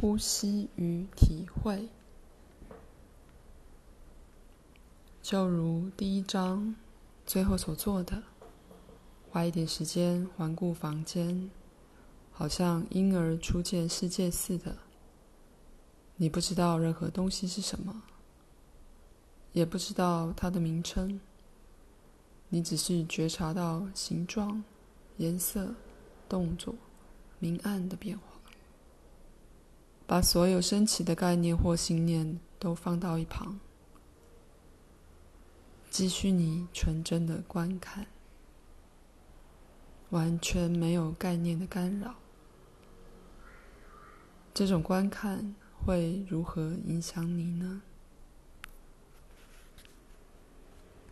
呼吸与体会，就如第一章最后所做的，花一点时间环顾房间，好像婴儿初见世界似的。你不知道任何东西是什么，也不知道它的名称，你只是觉察到形状、颜色、动作、明暗的变化。把所有升起的概念或信念都放到一旁，继续你纯真的观看，完全没有概念的干扰。这种观看。会如何影响你呢？